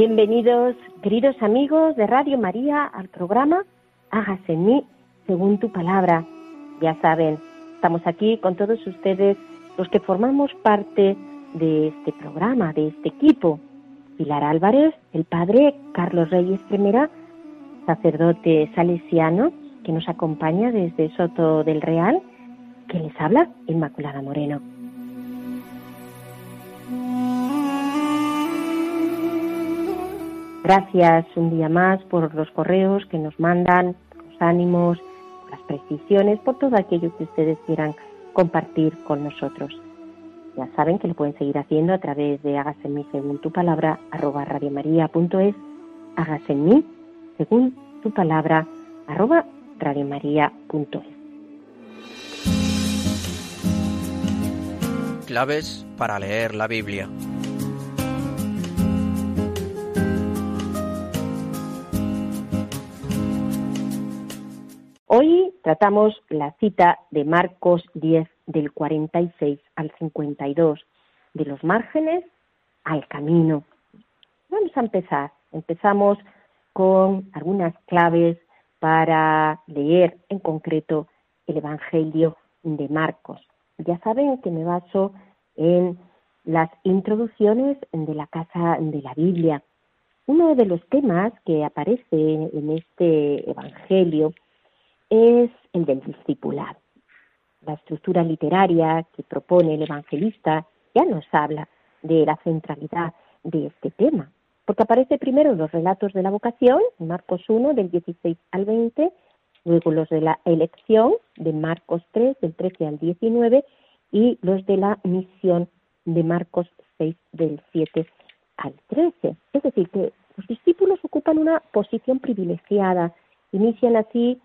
Bienvenidos, queridos amigos de Radio María, al programa Hágase en mí según tu palabra. Ya saben, estamos aquí con todos ustedes, los que formamos parte de este programa, de este equipo. Pilar Álvarez, el padre Carlos Reyes Primera, sacerdote salesiano, que nos acompaña desde Soto del Real, que les habla Inmaculada Moreno. Gracias un día más por los correos que nos mandan, los ánimos, las precisiones, por todo aquello que ustedes quieran compartir con nosotros. Ya saben que lo pueden seguir haciendo a través de hágase en mí según tu palabra, arroba radiomaria.es, hágase en mí según tu palabra, arroba radiomaria.es. Claves para leer la Biblia. Hoy tratamos la cita de Marcos 10 del 46 al 52, de los márgenes al camino. Vamos a empezar. Empezamos con algunas claves para leer en concreto el Evangelio de Marcos. Ya saben que me baso en las introducciones de la Casa de la Biblia. Uno de los temas que aparece en este Evangelio es el del discipulado. La estructura literaria que propone el evangelista ya nos habla de la centralidad de este tema, porque aparece primero los relatos de la vocación, Marcos 1 del 16 al 20, luego los de la elección de Marcos 3 del 13 al 19 y los de la misión de Marcos 6 del 7 al 13. Es decir, que los discípulos ocupan una posición privilegiada, inician así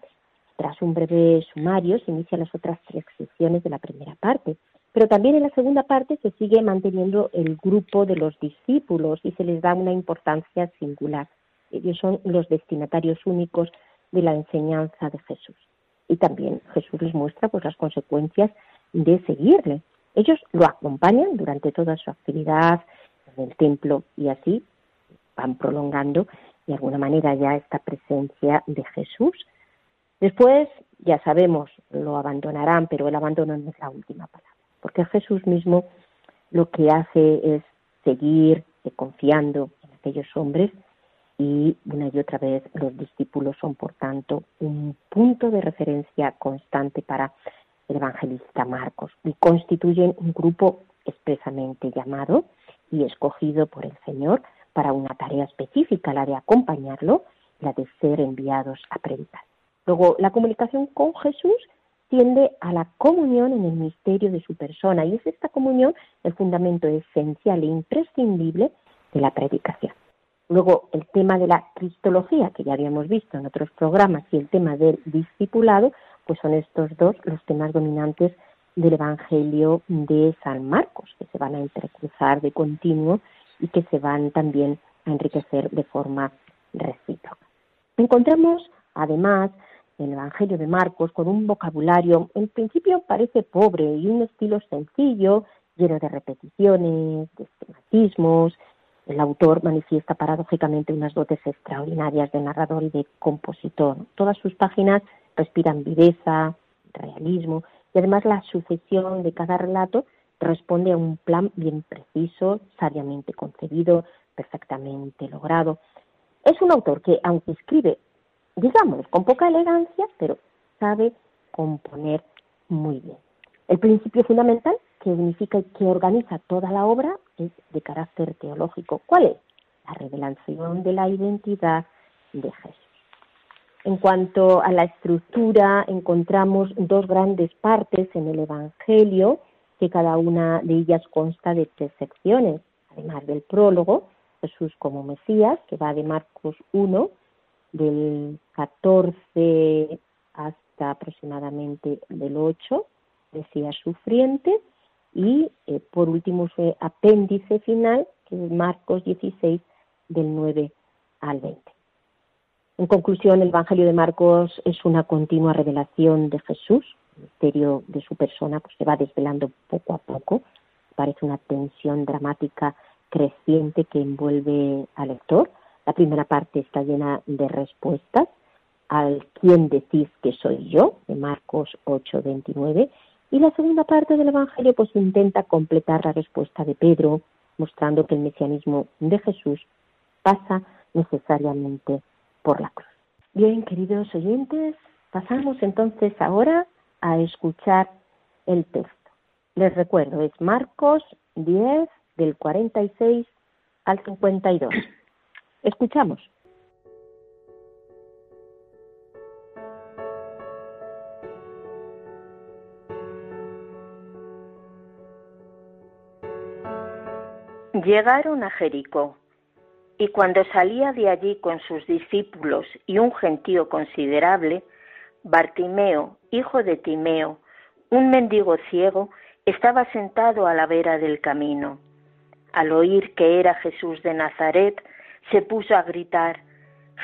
tras un breve sumario se inician las otras tres secciones de la primera parte, pero también en la segunda parte se sigue manteniendo el grupo de los discípulos y se les da una importancia singular. Ellos son los destinatarios únicos de la enseñanza de Jesús. Y también Jesús les muestra pues las consecuencias de seguirle. Ellos lo acompañan durante toda su actividad en el templo y así van prolongando de alguna manera ya esta presencia de Jesús Después, ya sabemos, lo abandonarán, pero el abandono no es la última palabra, porque Jesús mismo lo que hace es seguir confiando en aquellos hombres y una y otra vez los discípulos son, por tanto, un punto de referencia constante para el evangelista Marcos y constituyen un grupo expresamente llamado y escogido por el Señor para una tarea específica, la de acompañarlo, la de ser enviados a predicar. Luego, la comunicación con Jesús tiende a la comunión en el misterio de su persona y es esta comunión el fundamento esencial e imprescindible de la predicación. Luego, el tema de la cristología, que ya habíamos visto en otros programas, y el tema del discipulado, pues son estos dos los temas dominantes del Evangelio de San Marcos, que se van a entrecruzar de continuo y que se van también a enriquecer de forma recíproca. Encontramos, además, el Evangelio de Marcos con un vocabulario en principio parece pobre y un estilo sencillo, lleno de repeticiones, de esquematismos. El autor manifiesta paradójicamente unas dotes extraordinarias de narrador y de compositor. Todas sus páginas respiran viveza, realismo Y además la sucesión de cada relato responde a un plan bien preciso, sabiamente concebido, perfectamente logrado. Es un autor que, aunque escribe, digamos, con poca elegancia, pero sabe componer muy bien. El principio fundamental que unifica y que organiza toda la obra es de carácter teológico. ¿Cuál es? La revelación de la identidad de Jesús. En cuanto a la estructura, encontramos dos grandes partes en el Evangelio, que cada una de ellas consta de tres secciones, además del prólogo, Jesús como Mesías, que va de Marcos 1, del 14 hasta aproximadamente del 8, Mesías sufriente, y eh, por último su apéndice final, que es Marcos 16, del 9 al 20. En conclusión, el Evangelio de Marcos es una continua revelación de Jesús, el misterio de su persona pues, se va desvelando poco a poco, parece una tensión dramática creciente que envuelve al lector. La primera parte está llena de respuestas al quién decís que soy yo, de Marcos 8, 29, y la segunda parte del Evangelio pues intenta completar la respuesta de Pedro, mostrando que el mesianismo de Jesús pasa necesariamente por la cruz. Bien, queridos oyentes, pasamos entonces ahora a escuchar el texto. Les recuerdo, es Marcos 10 del 46 al 52. Escuchamos. Llegaron a Jericó, y cuando salía de allí con sus discípulos y un gentío considerable, Bartimeo, hijo de Timeo, un mendigo ciego, estaba sentado a la vera del camino. Al oír que era Jesús de Nazaret, se puso a gritar,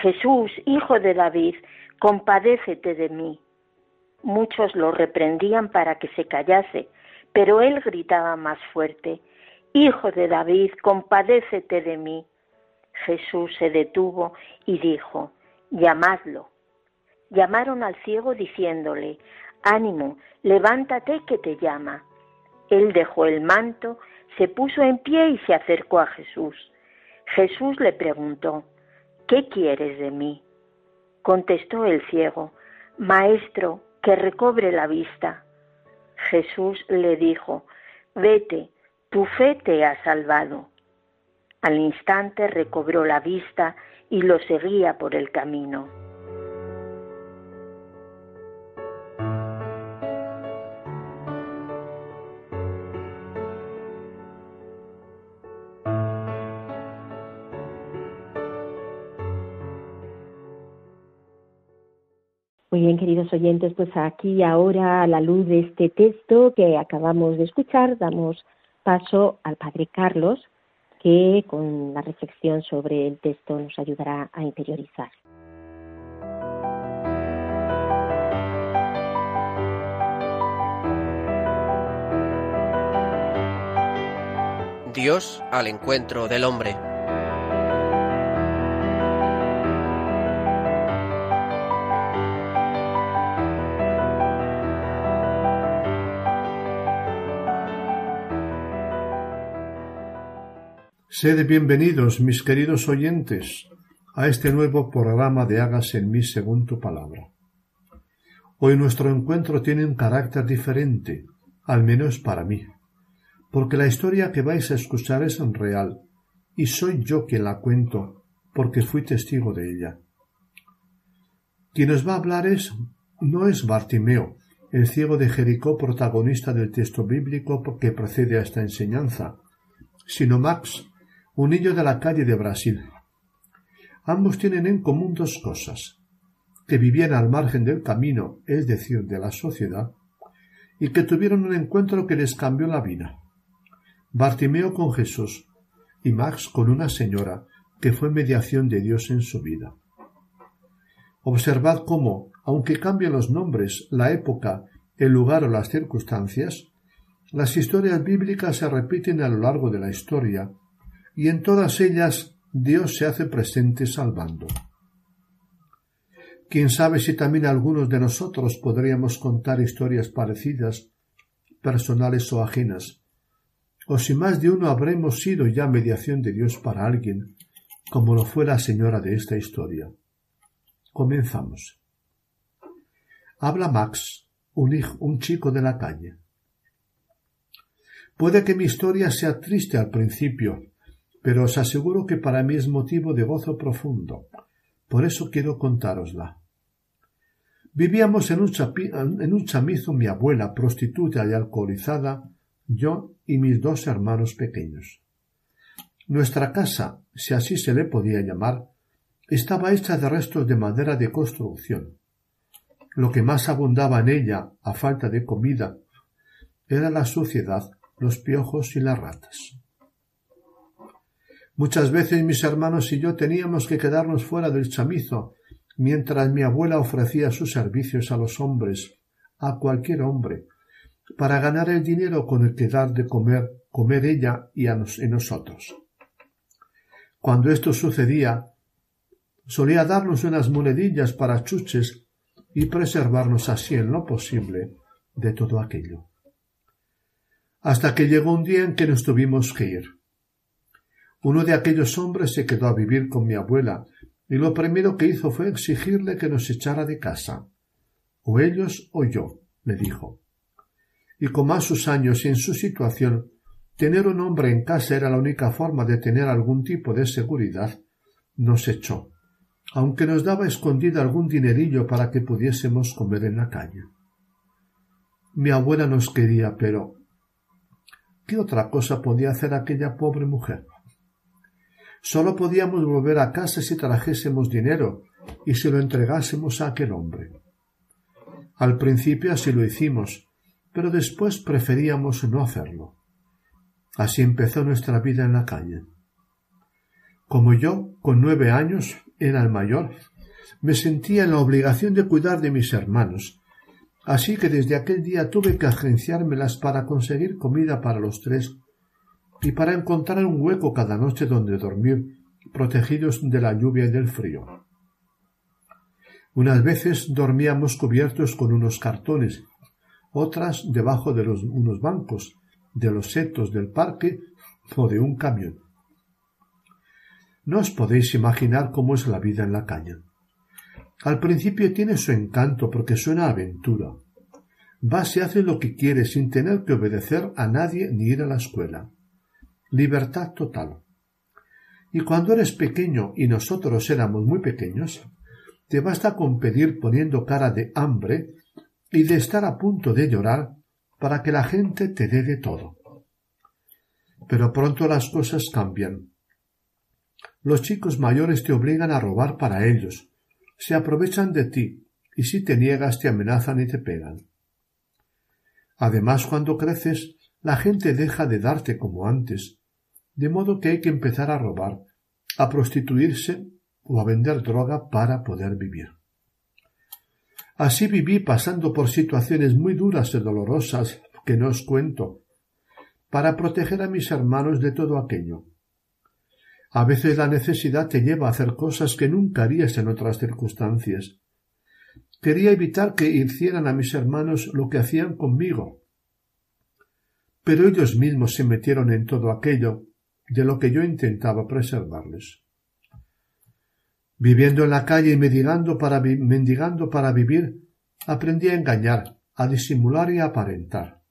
Jesús, hijo de David, compadécete de mí. Muchos lo reprendían para que se callase, pero él gritaba más fuerte, Hijo de David, compadécete de mí. Jesús se detuvo y dijo, llamadlo. Llamaron al ciego diciéndole, ánimo, levántate que te llama. Él dejó el manto, se puso en pie y se acercó a Jesús. Jesús le preguntó, ¿qué quieres de mí? Contestó el ciego, Maestro, que recobre la vista. Jesús le dijo, Vete, tu fe te ha salvado. Al instante recobró la vista y lo seguía por el camino. Muy bien, queridos oyentes, pues aquí ahora a la luz de este texto que acabamos de escuchar, damos paso al Padre Carlos, que con la reflexión sobre el texto nos ayudará a interiorizar. Dios al encuentro del hombre. Sed bienvenidos, mis queridos oyentes, a este nuevo programa de Hagas en mí según tu palabra. Hoy nuestro encuentro tiene un carácter diferente, al menos para mí, porque la historia que vais a escuchar es real, y soy yo quien la cuento, porque fui testigo de ella. Quien os va a hablar es, no es Bartimeo, el ciego de Jericó protagonista del texto bíblico que precede a esta enseñanza, sino Max, un niño de la calle de Brasil. Ambos tienen en común dos cosas, que vivían al margen del camino, es decir, de la sociedad, y que tuvieron un encuentro que les cambió la vida. Bartimeo con Jesús y Max con una señora que fue mediación de Dios en su vida. Observad cómo, aunque cambien los nombres, la época, el lugar o las circunstancias, las historias bíblicas se repiten a lo largo de la historia y en todas ellas Dios se hace presente salvando. Quién sabe si también algunos de nosotros podríamos contar historias parecidas, personales o ajenas, o si más de uno habremos sido ya mediación de Dios para alguien, como lo fue la señora de esta historia. Comenzamos. Habla Max, un, hijo, un chico de la calle. Puede que mi historia sea triste al principio, pero os aseguro que para mí es motivo de gozo profundo. Por eso quiero contárosla. Vivíamos en un, en un chamizo mi abuela, prostituta y alcoholizada, yo y mis dos hermanos pequeños. Nuestra casa, si así se le podía llamar, estaba hecha de restos de madera de construcción. Lo que más abundaba en ella, a falta de comida, era la suciedad, los piojos y las ratas. Muchas veces mis hermanos y yo teníamos que quedarnos fuera del chamizo, mientras mi abuela ofrecía sus servicios a los hombres, a cualquier hombre, para ganar el dinero con el que dar de comer, comer ella y a nosotros. Cuando esto sucedía, solía darnos unas monedillas para chuches y preservarnos así en lo posible de todo aquello. Hasta que llegó un día en que nos tuvimos que ir. Uno de aquellos hombres se quedó a vivir con mi abuela y lo primero que hizo fue exigirle que nos echara de casa. O ellos o yo, le dijo. Y como a sus años y en su situación, tener un hombre en casa era la única forma de tener algún tipo de seguridad, nos echó, aunque nos daba escondida algún dinerillo para que pudiésemos comer en la calle. Mi abuela nos quería, pero ¿qué otra cosa podía hacer aquella pobre mujer? Sólo podíamos volver a casa si trajésemos dinero y si lo entregásemos a aquel hombre. Al principio así lo hicimos, pero después preferíamos no hacerlo. Así empezó nuestra vida en la calle. Como yo, con nueve años, era el mayor, me sentía en la obligación de cuidar de mis hermanos, así que desde aquel día tuve que agenciármelas para conseguir comida para los tres y para encontrar un hueco cada noche donde dormir, protegidos de la lluvia y del frío. Unas veces dormíamos cubiertos con unos cartones, otras debajo de unos bancos, de los setos del parque o de un camión. No os podéis imaginar cómo es la vida en la caña. Al principio tiene su encanto porque suena aventura. Vas y haces lo que quieres sin tener que obedecer a nadie ni ir a la escuela libertad total. Y cuando eres pequeño y nosotros éramos muy pequeños, te basta con pedir poniendo cara de hambre y de estar a punto de llorar para que la gente te dé de todo. Pero pronto las cosas cambian. Los chicos mayores te obligan a robar para ellos, se aprovechan de ti, y si te niegas te amenazan y te pegan. Además, cuando creces, la gente deja de darte como antes, de modo que hay que empezar a robar, a prostituirse o a vender droga para poder vivir. Así viví pasando por situaciones muy duras y dolorosas que no os cuento, para proteger a mis hermanos de todo aquello. A veces la necesidad te lleva a hacer cosas que nunca harías en otras circunstancias. Quería evitar que hicieran a mis hermanos lo que hacían conmigo. Pero ellos mismos se metieron en todo aquello de lo que yo intentaba preservarles. Viviendo en la calle y mendigando para, vivir, aprendí a engañar, a disimular y a aparentar.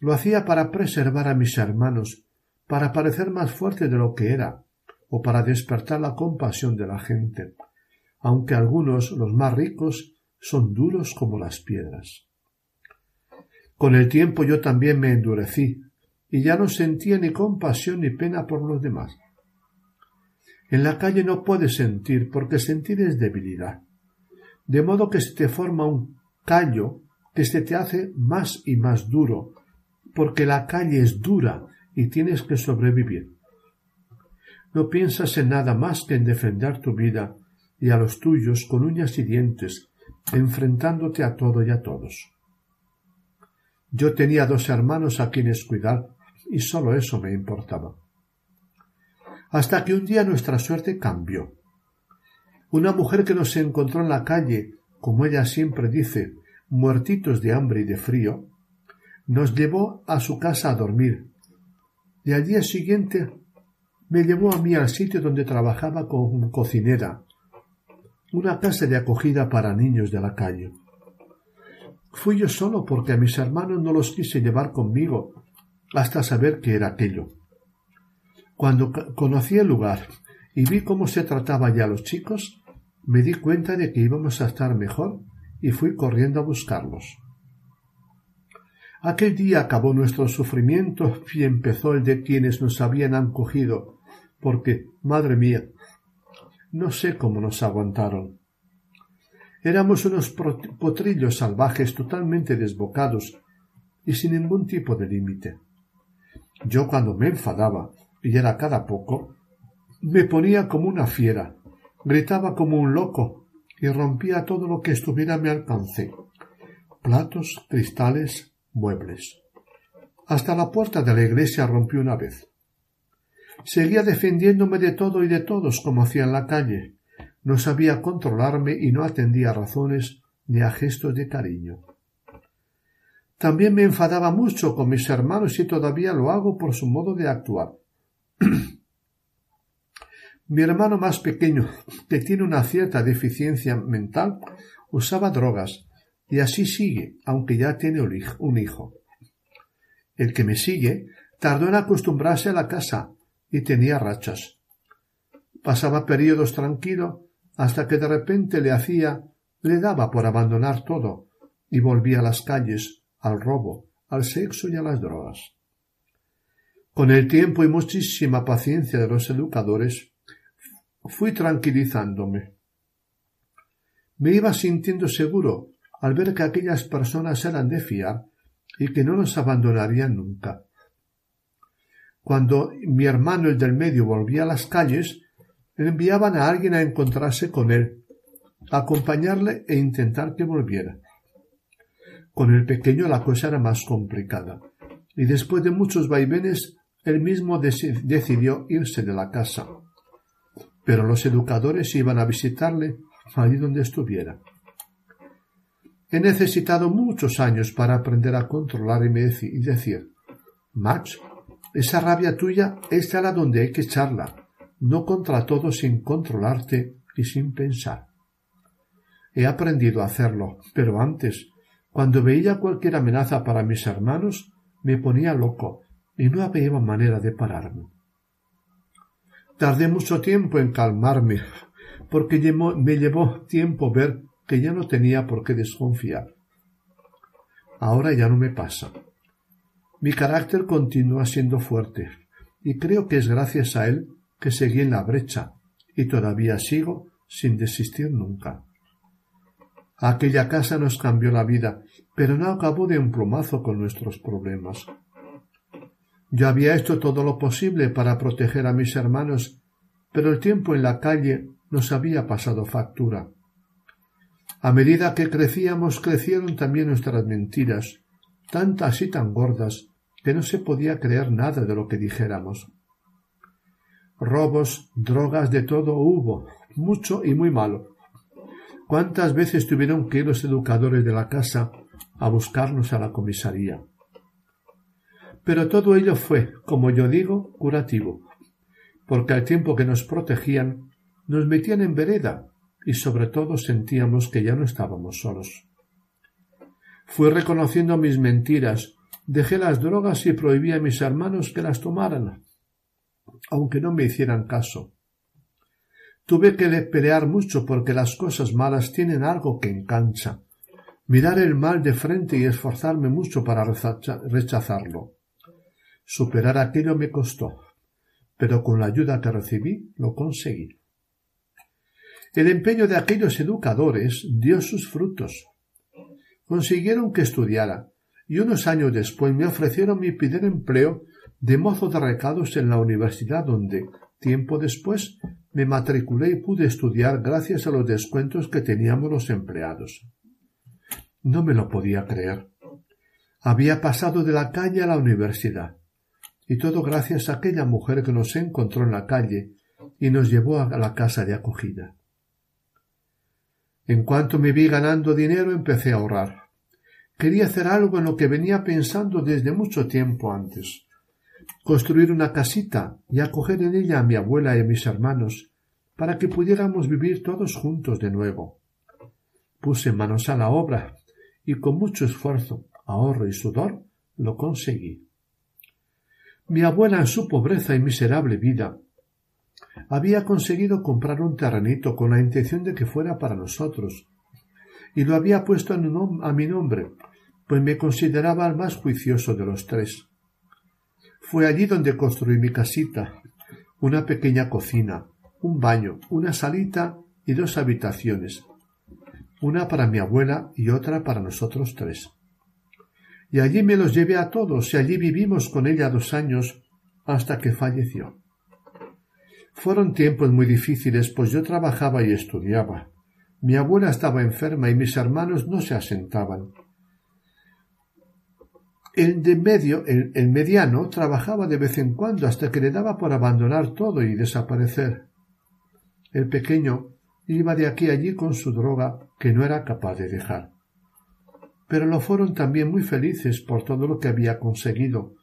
Lo hacía para preservar a mis hermanos, para parecer más fuerte de lo que era, o para despertar la compasión de la gente, aunque algunos, los más ricos, son duros como las piedras. Con el tiempo yo también me endurecí, y ya no sentía ni compasión ni pena por los demás. En la calle no puedes sentir, porque sentir es debilidad. De modo que se te forma un callo que se te hace más y más duro, porque la calle es dura y tienes que sobrevivir. No piensas en nada más que en defender tu vida y a los tuyos con uñas y dientes, enfrentándote a todo y a todos. Yo tenía dos hermanos a quienes cuidar y sólo eso me importaba. Hasta que un día nuestra suerte cambió. Una mujer que nos encontró en la calle, como ella siempre dice, muertitos de hambre y de frío, nos llevó a su casa a dormir. Y al día siguiente me llevó a mí al sitio donde trabajaba como cocinera, una casa de acogida para niños de la calle. Fui yo solo porque a mis hermanos no los quise llevar conmigo hasta saber qué era aquello. Cuando conocí el lugar y vi cómo se trataba ya a los chicos, me di cuenta de que íbamos a estar mejor y fui corriendo a buscarlos. Aquel día acabó nuestro sufrimiento y empezó el de quienes nos habían acogido, porque, madre mía, no sé cómo nos aguantaron. Éramos unos potrillos salvajes totalmente desbocados y sin ningún tipo de límite. Yo cuando me enfadaba, y era cada poco, me ponía como una fiera, gritaba como un loco y rompía todo lo que estuviera a mi alcance. Platos, cristales, muebles. Hasta la puerta de la iglesia rompí una vez. Seguía defendiéndome de todo y de todos como hacía en la calle. No sabía controlarme y no atendía a razones ni a gestos de cariño. También me enfadaba mucho con mis hermanos y todavía lo hago por su modo de actuar. Mi hermano más pequeño, que tiene una cierta deficiencia mental, usaba drogas, y así sigue, aunque ya tiene un hijo. El que me sigue tardó en acostumbrarse a la casa y tenía rachas. Pasaba periodos tranquilo hasta que de repente le hacía, le daba por abandonar todo y volvía a las calles, al robo, al sexo y a las drogas. Con el tiempo y muchísima paciencia de los educadores, fui tranquilizándome. Me iba sintiendo seguro al ver que aquellas personas eran de fiar y que no nos abandonarían nunca. Cuando mi hermano el del medio volvía a las calles, enviaban a alguien a encontrarse con él, acompañarle e intentar que volviera. Con el pequeño la cosa era más complicada, y después de muchos vaivenes él mismo decidió irse de la casa pero los educadores iban a visitarle allí donde estuviera. He necesitado muchos años para aprender a controlar y decir, Max, esa rabia tuya es la donde hay que echarla, no contra todo sin controlarte y sin pensar. He aprendido a hacerlo, pero antes, cuando veía cualquier amenaza para mis hermanos, me ponía loco y no había manera de pararme. Tardé mucho tiempo en calmarme, porque me llevó tiempo ver que ya no tenía por qué desconfiar. Ahora ya no me pasa. Mi carácter continúa siendo fuerte, y creo que es gracias a él que seguí en la brecha, y todavía sigo sin desistir nunca. Aquella casa nos cambió la vida, pero no acabó de un plumazo con nuestros problemas. Yo había hecho todo lo posible para proteger a mis hermanos, pero el tiempo en la calle nos había pasado factura. A medida que crecíamos, crecieron también nuestras mentiras, tantas y tan gordas que no se podía creer nada de lo que dijéramos. Robos, drogas, de todo hubo, mucho y muy malo. ¿Cuántas veces tuvieron que ir los educadores de la casa a buscarnos a la comisaría? Pero todo ello fue, como yo digo, curativo, porque al tiempo que nos protegían, nos metían en vereda y sobre todo sentíamos que ya no estábamos solos. Fui reconociendo mis mentiras, dejé las drogas y prohibí a mis hermanos que las tomaran, aunque no me hicieran caso. Tuve que pelear mucho porque las cosas malas tienen algo que engancha, mirar el mal de frente y esforzarme mucho para rechazarlo. Superar aquello me costó, pero con la ayuda que recibí lo conseguí. El empeño de aquellos educadores dio sus frutos. Consiguieron que estudiara, y unos años después me ofrecieron mi primer empleo de mozo de recados en la universidad donde, tiempo después, me matriculé y pude estudiar gracias a los descuentos que teníamos los empleados. No me lo podía creer. Había pasado de la calle a la universidad y todo gracias a aquella mujer que nos encontró en la calle y nos llevó a la casa de acogida. En cuanto me vi ganando dinero empecé a ahorrar. Quería hacer algo en lo que venía pensando desde mucho tiempo antes. Construir una casita y acoger en ella a mi abuela y a mis hermanos, para que pudiéramos vivir todos juntos de nuevo. Puse manos a la obra y con mucho esfuerzo, ahorro y sudor lo conseguí. Mi abuela en su pobreza y miserable vida había conseguido comprar un terrenito con la intención de que fuera para nosotros, y lo había puesto a mi nombre, pues me consideraba el más juicioso de los tres. Fue allí donde construí mi casita, una pequeña cocina, un baño, una salita y dos habitaciones, una para mi abuela y otra para nosotros tres. Y allí me los llevé a todos y allí vivimos con ella dos años hasta que falleció. Fueron tiempos muy difíciles, pues yo trabajaba y estudiaba. Mi abuela estaba enferma y mis hermanos no se asentaban. El de medio, el, mediano, trabajaba de vez en cuando hasta que le daba por abandonar todo y desaparecer. El pequeño iba de aquí a allí con su droga que no era capaz de dejar. Pero lo fueron también muy felices por todo lo que había conseguido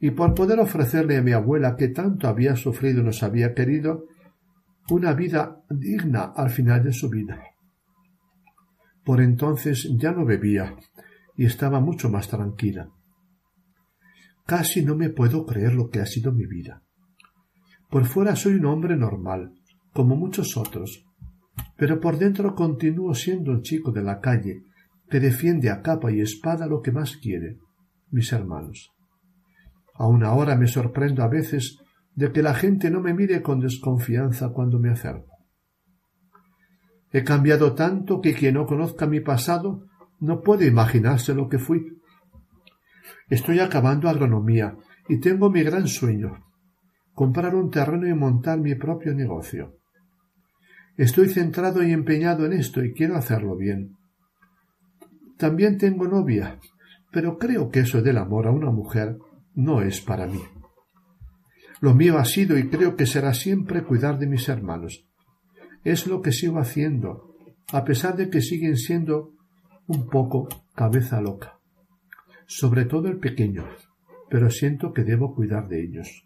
y por poder ofrecerle a mi abuela que tanto había sufrido y nos había querido una vida digna al final de su vida. Por entonces ya no bebía y estaba mucho más tranquila. Casi no me puedo creer lo que ha sido mi vida. Por fuera soy un hombre normal, como muchos otros, pero por dentro continúo siendo un chico de la calle que defiende a capa y espada lo que más quiere, mis hermanos. Aun ahora me sorprendo a veces de que la gente no me mire con desconfianza cuando me acerco. He cambiado tanto que quien no conozca mi pasado no puede imaginarse lo que fui. Estoy acabando agronomía y tengo mi gran sueño, comprar un terreno y montar mi propio negocio. Estoy centrado y empeñado en esto y quiero hacerlo bien. También tengo novia, pero creo que eso del amor a una mujer no es para mí. Lo mío ha sido y creo que será siempre cuidar de mis hermanos. Es lo que sigo haciendo, a pesar de que siguen siendo un poco cabeza loca sobre todo el pequeño, pero siento que debo cuidar de ellos.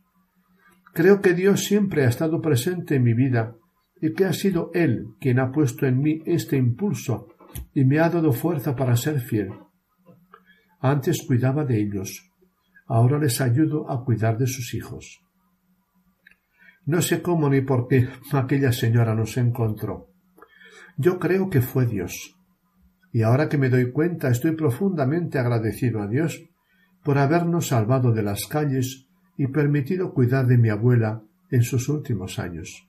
Creo que Dios siempre ha estado presente en mi vida y que ha sido Él quien ha puesto en mí este impulso y me ha dado fuerza para ser fiel. Antes cuidaba de ellos, ahora les ayudo a cuidar de sus hijos. No sé cómo ni por qué aquella señora nos encontró. Yo creo que fue Dios y ahora que me doy cuenta estoy profundamente agradecido a Dios por habernos salvado de las calles y permitido cuidar de mi abuela en sus últimos años.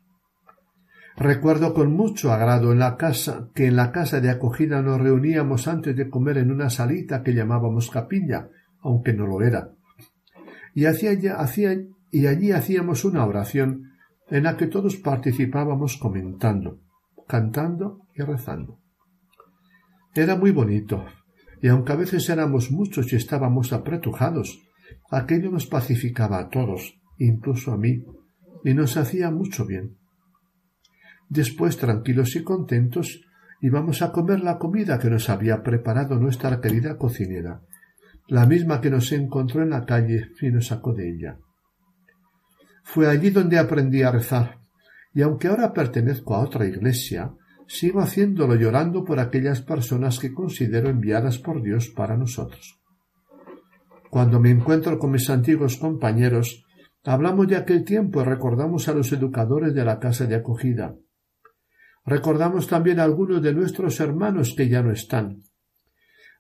Recuerdo con mucho agrado en la casa que en la casa de acogida nos reuníamos antes de comer en una salita que llamábamos capilla, aunque no lo era. Y, hacía, y allí hacíamos una oración en la que todos participábamos comentando, cantando y rezando. Era muy bonito, y aunque a veces éramos muchos y estábamos apretujados, aquello nos pacificaba a todos, incluso a mí, y nos hacía mucho bien. Después, tranquilos y contentos, íbamos a comer la comida que nos había preparado nuestra querida cocinera, la misma que nos encontró en la calle y nos sacó de ella. Fue allí donde aprendí a rezar, y aunque ahora pertenezco a otra iglesia, sigo haciéndolo llorando por aquellas personas que considero enviadas por Dios para nosotros. Cuando me encuentro con mis antiguos compañeros, hablamos de aquel tiempo y recordamos a los educadores de la casa de acogida. Recordamos también a algunos de nuestros hermanos que ya no están.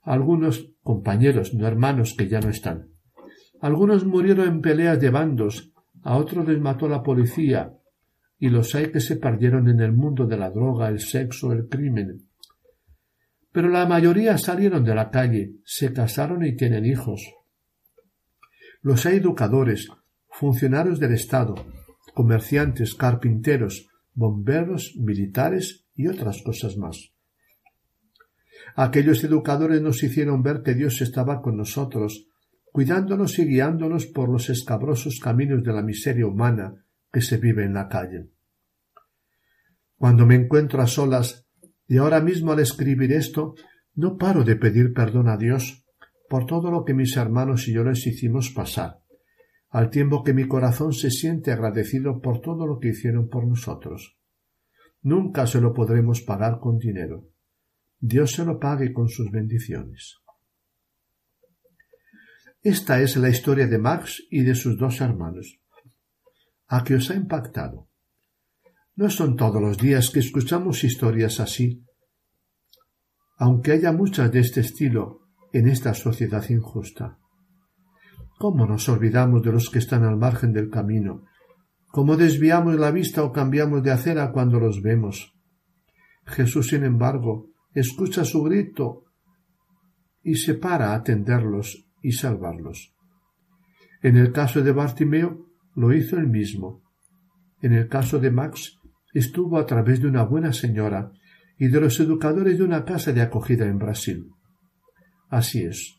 Algunos compañeros, no hermanos, que ya no están. Algunos murieron en peleas de bandos, a otros les mató la policía, y los hay que se perdieron en el mundo de la droga, el sexo, el crimen. Pero la mayoría salieron de la calle, se casaron y tienen hijos. Los hay educadores, funcionarios del Estado, comerciantes, carpinteros, bomberos, militares y otras cosas más. Aquellos educadores nos hicieron ver que Dios estaba con nosotros, cuidándonos y guiándonos por los escabrosos caminos de la miseria humana que se vive en la calle. Cuando me encuentro a solas, Y ahora mismo al escribir esto, no paro de pedir perdón a Dios por todo lo que mis hermanos y yo les hicimos pasar, al tiempo que mi corazón se siente agradecido por todo lo que hicieron por nosotros. Nunca se lo podremos pagar con dinero. Dios se lo pague con sus bendiciones. Esta es la historia de Max y de sus dos hermanos. ¿A qué os ha impactado? No son todos los días que escuchamos historias así, aunque haya muchas de este estilo en esta sociedad injusta. ¿Cómo nos olvidamos de los que están al margen del camino? ¿Cómo desviamos la vista o cambiamos de acera cuando los vemos? Jesús, sin embargo, escucha su grito y se para a atenderlos y salvarlos. En el caso de Bartimeo lo hizo él mismo. En el caso de Max estuvo a través de una buena señora y de los educadores de una casa de acogida en Brasil. Así es.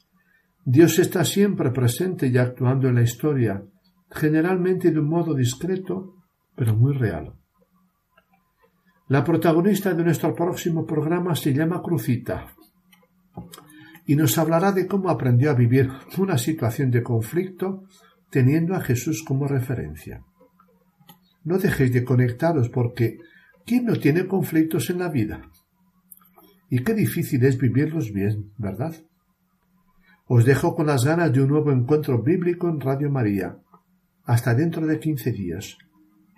Dios está siempre presente y actuando en la historia, generalmente de un modo discreto, pero muy real. La protagonista de nuestro próximo programa se llama Crucita y nos hablará de cómo aprendió a vivir una situación de conflicto teniendo a Jesús como referencia. No dejéis de conectaros porque ¿quién no tiene conflictos en la vida? Y qué difícil es vivirlos bien, ¿verdad? Os dejo con las ganas de un nuevo encuentro bíblico en Radio María. Hasta dentro de quince días.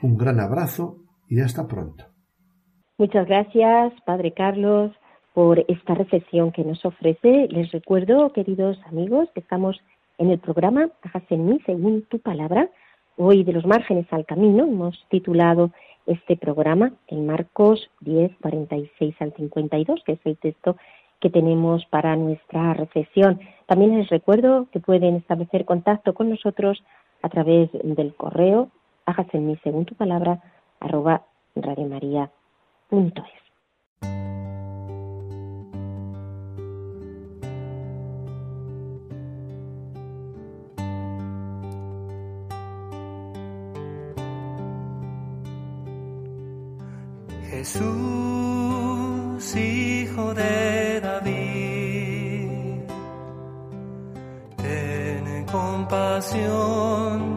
Un gran abrazo y hasta pronto. Muchas gracias, Padre Carlos, por esta reflexión que nos ofrece. Les recuerdo, queridos amigos, que estamos en el programa Hágase en mí según tu palabra. Hoy de los márgenes al camino hemos titulado este programa en Marcos 10, 46 al 52, que es el texto que tenemos para nuestra reflexión. También les recuerdo que pueden establecer contacto con nosotros a través del correo hágase en mí según tu palabra arroba radiomaria.es. Jesús, hijo de compasión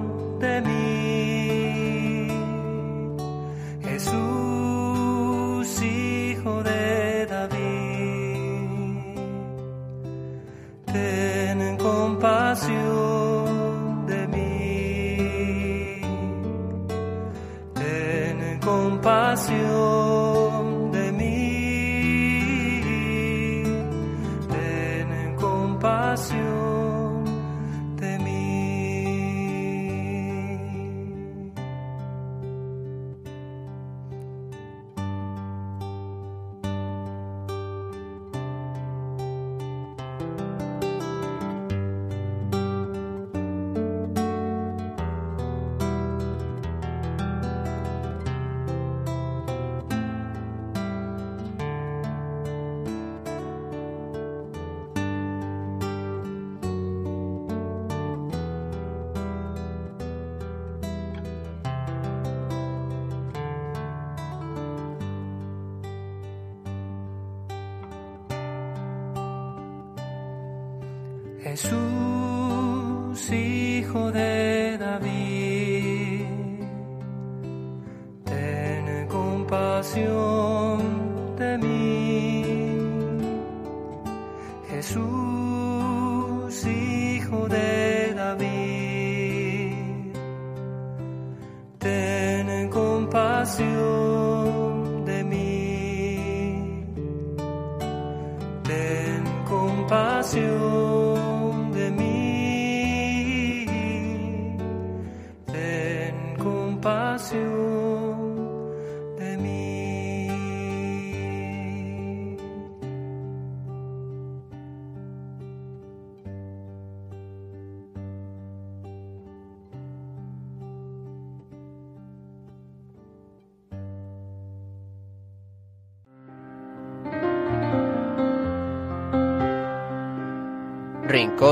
Ten compasión.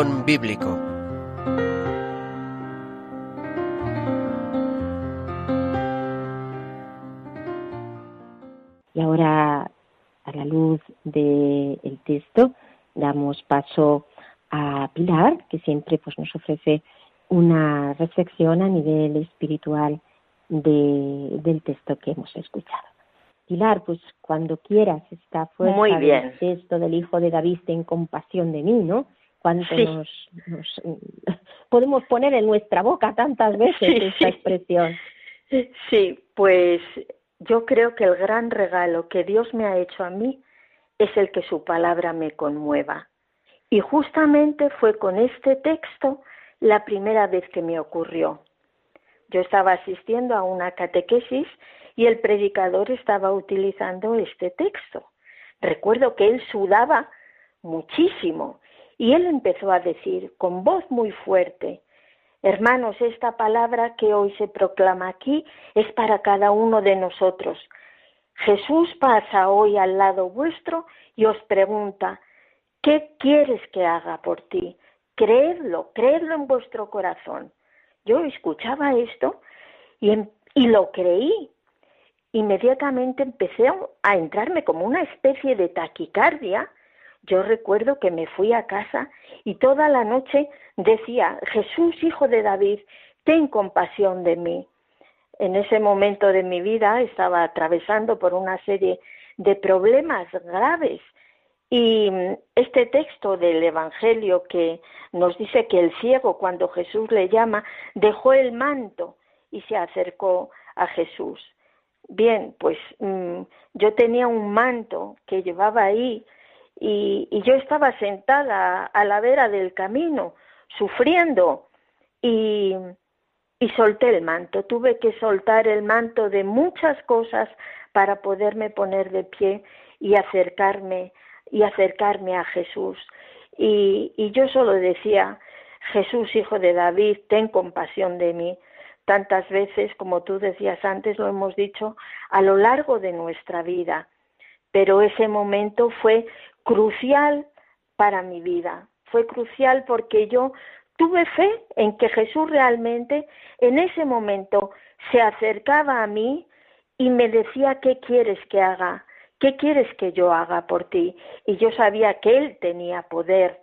Bíblico. Y ahora, a la luz del texto, damos paso a Pilar, que siempre pues, nos ofrece una reflexión a nivel espiritual del texto que hemos escuchado. Pilar, pues cuando quieras, esta fuerza Muy bien. del texto del Hijo de David, ten compasión de mí, ¿no? Cuánto Sí. nos, nos- podemos poner en nuestra boca tantas veces Sí, esta expresión. Sí, pues yo creo que el gran regalo que Dios me ha hecho a mí es el que su palabra me conmueva. Y justamente fue con este texto la primera vez que me ocurrió. Yo estaba asistiendo a una catequesis y el predicador estaba utilizando este texto. Recuerdo que él sudaba muchísimo y él empezó a decir con voz muy fuerte, Hermanos, esta palabra que hoy se proclama aquí es para cada uno de nosotros. Jesús pasa hoy al lado vuestro y os pregunta, ¿qué quieres que haga por ti? Creedlo, creedlo en vuestro corazón. Yo escuchaba esto y, em- y lo creí. Inmediatamente empecé a- a entrarme como una especie de taquicardia. Yo recuerdo que me fui a casa y toda la noche decía, Jesús, hijo de David, ten compasión de mí. En ese momento de mi vida estaba atravesando por una serie de problemas graves y mm, este texto del Evangelio que nos dice que el ciego cuando Jesús le llama dejó el manto y se acercó a Jesús. Bien, pues mm, yo tenía un manto que llevaba ahí y, y yo estaba sentada a la vera del camino, sufriendo y, y solté el manto. Tuve que soltar el manto de muchas cosas para poderme poner de pie y acercarme y acercarme a Jesús. Y, y yo solo decía, Jesús, hijo de David, ten compasión de mí. Tantas veces, como tú decías antes, lo hemos dicho a lo largo de nuestra vida. Pero ese momento fue crucial para mi vida. Fue crucial porque yo tuve fe en que Jesús realmente en ese momento se acercaba a mí y me decía, ¿qué quieres que haga? ¿Qué quieres que yo haga por ti? Y yo sabía que Él tenía poder,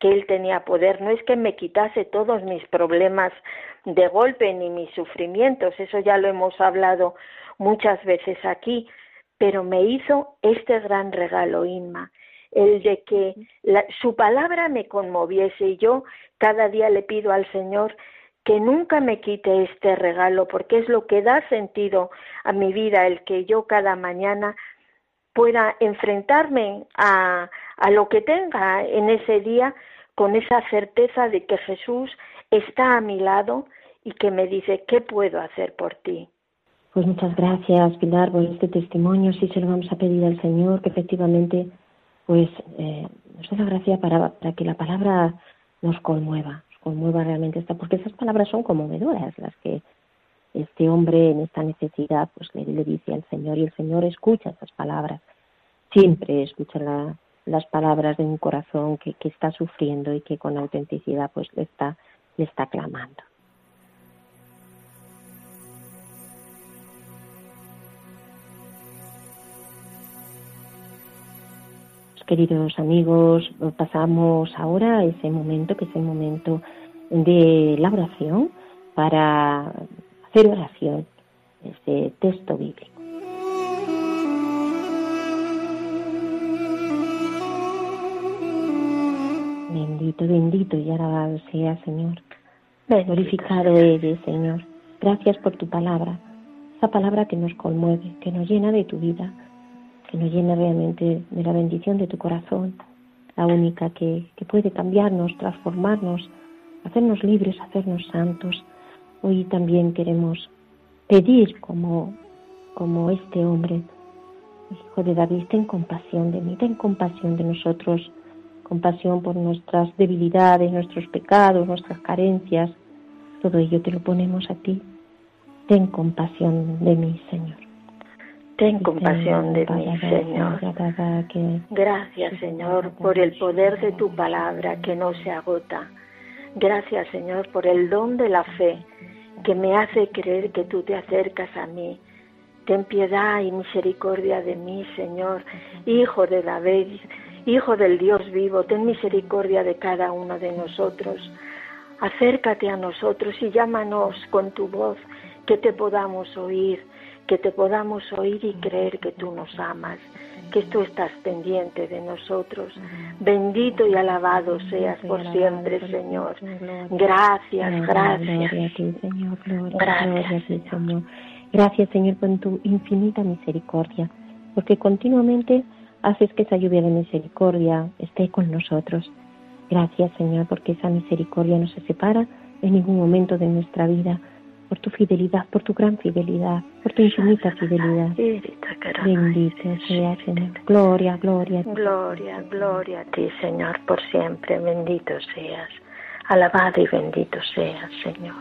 que Él tenía poder. No es que me quitase todos mis problemas de golpe ni mis sufrimientos, eso ya lo hemos hablado muchas veces aquí, pero me hizo este gran regalo, Inma, el de que la- su palabra me conmoviese y yo cada día le pido al Señor que nunca me quite este regalo, porque es lo que da sentido a mi vida, el que yo cada mañana pueda enfrentarme a, a lo que tenga en ese día con esa certeza de que Jesús está a mi lado y que me dice, ¿qué puedo hacer por ti? Pues muchas gracias, Pilar, por este testimonio. Sí se lo vamos a pedir al Señor que efectivamente pues eh, nos dé la gracia para, para que la palabra nos conmueva, nos conmueva realmente esta, porque esas palabras son conmovedoras, las que este hombre en esta necesidad pues le, le dice al Señor y el Señor escucha esas palabras, siempre escucha la- las palabras de un corazón que, que está sufriendo y que con autenticidad pues le está, le está clamando. Queridos amigos, pasamos ahora a ese momento que es el momento de la oración para hacer oración, este texto bíblico. Bendito, bendito y alabado sea, Señor. Glorificado eres, Señor. Gracias por tu palabra, esa palabra que nos conmueve, que nos llena de tu vida, que nos llena realmente de la bendición de tu corazón, la única que, que puede cambiarnos, transformarnos, hacernos libres, hacernos santos. Hoy también queremos pedir como, como este hombre, hijo de David, ten compasión de mí, ten compasión de nosotros, compasión por nuestras debilidades, nuestros pecados, nuestras carencias. Todo ello te lo ponemos a ti. Ten compasión de mí, Señor. Ten compasión de mí, Señor. Gracias, Señor, por el poder de tu palabra que no se agota. Gracias, Señor, por el don de la fe que me hace creer que tú te acercas a mí, Ten piedad y misericordia de mí, Señor, Hijo de David, Hijo del Dios vivo, ten misericordia de cada uno de nosotros. Acércate a nosotros y llámanos con tu voz, que te podamos oír, que te podamos oír y creer que tú nos amas, que tú estás pendiente de nosotros. Bendito y alabado seas por siempre, Señor. Gracias, gracias. Gracias, Señor. Gracias, Señor, por tu infinita misericordia, porque continuamente haces que esa lluvia de misericordia esté con nosotros. Gracias, Señor, porque esa misericordia no se separa en ningún momento de nuestra vida, por tu fidelidad, por tu gran fidelidad, por tu infinita fidelidad. Bendito sea, Señor. Gloria, gloria. Gloria, gloria a ti, Señor, por siempre. Bendito seas. Alabado y bendito seas, Señor.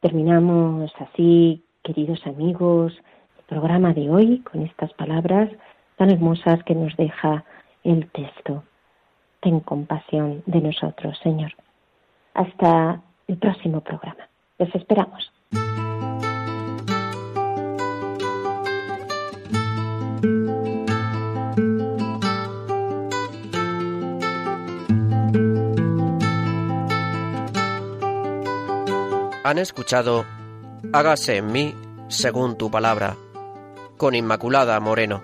Terminamos así, queridos amigos, el programa de hoy con estas palabras tan hermosas que nos deja el texto. Ten compasión de nosotros, Señor. Hasta el próximo programa. Les esperamos. Han escuchado Hágase en mí según tu palabra, con Inmaculada Moreno.